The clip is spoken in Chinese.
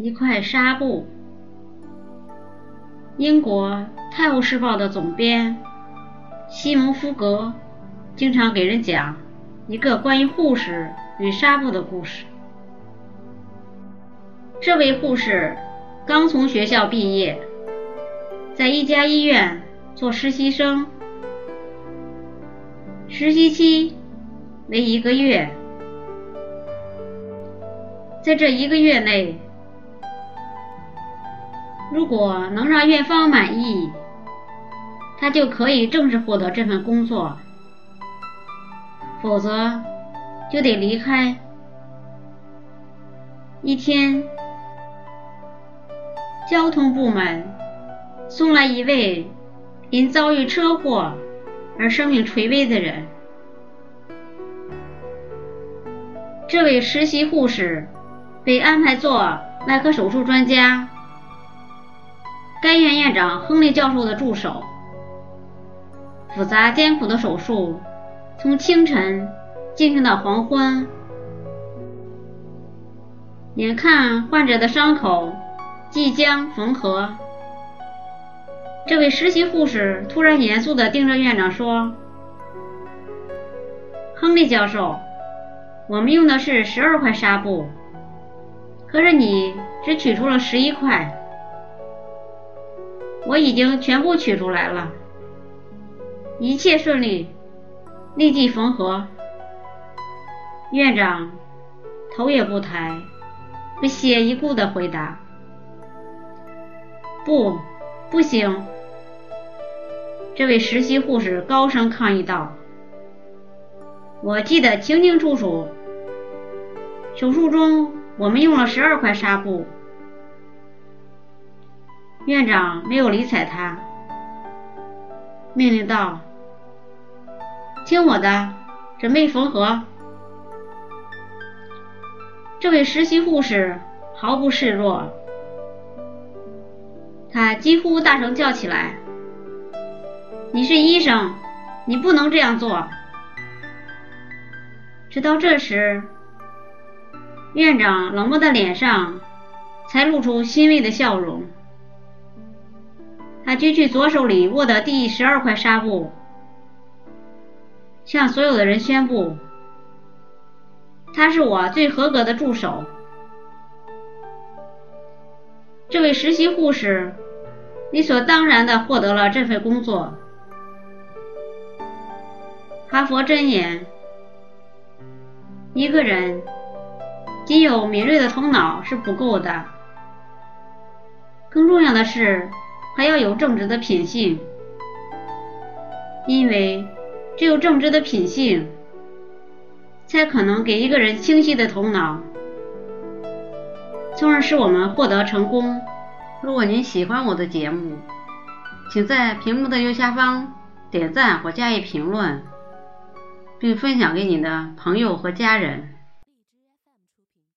一块纱布。英国《泰晤士报》的总编西蒙·夫格经常给人讲一个关于护士与纱布的故事。这位护士刚从学校毕业，在一家医院做实习生，实习期为一个月。在这一个月内，如果能让院方满意，他就可以正式获得这份工作；否则，就得离开。一天，交通部门送来一位因遭遇车祸而生命垂危的人。这位实习护士被安排做外科手术专家。该院院长亨利教授的助手。复杂艰苦的手术从清晨进行到黄昏，眼看患者的伤口即将缝合，这位实习护士突然严肃地盯着院长说：“亨利教授，我们用的是十二块纱布，可是你只取出了十一块。”我已经全部取出来了，一切顺利，立即缝合。院长头也不抬，不屑一顾地回答：“不，不行！”这位实习护士高声抗议道：“我记得清清楚楚，手术中我们用了十二块纱布。”院长没有理睬他，命令道：“听我的，准备缝合。”这位实习护士毫不示弱，他几乎大声叫起来：“你是医生，你不能这样做！”直到这时，院长冷漠的脸上才露出欣慰的笑容。他举起左手里握的第十二块纱布，向所有的人宣布：“他是我最合格的助手。”这位实习护士理所当然地获得了这份工作。哈佛箴言：一个人仅有敏锐的头脑是不够的，更重要的是。还要有正直的品性，因为只有正直的品性，才可能给一个人清晰的头脑，从而使我们获得成功。如果您喜欢我的节目，请在屏幕的右下方点赞或加以评论，并分享给你的朋友和家人。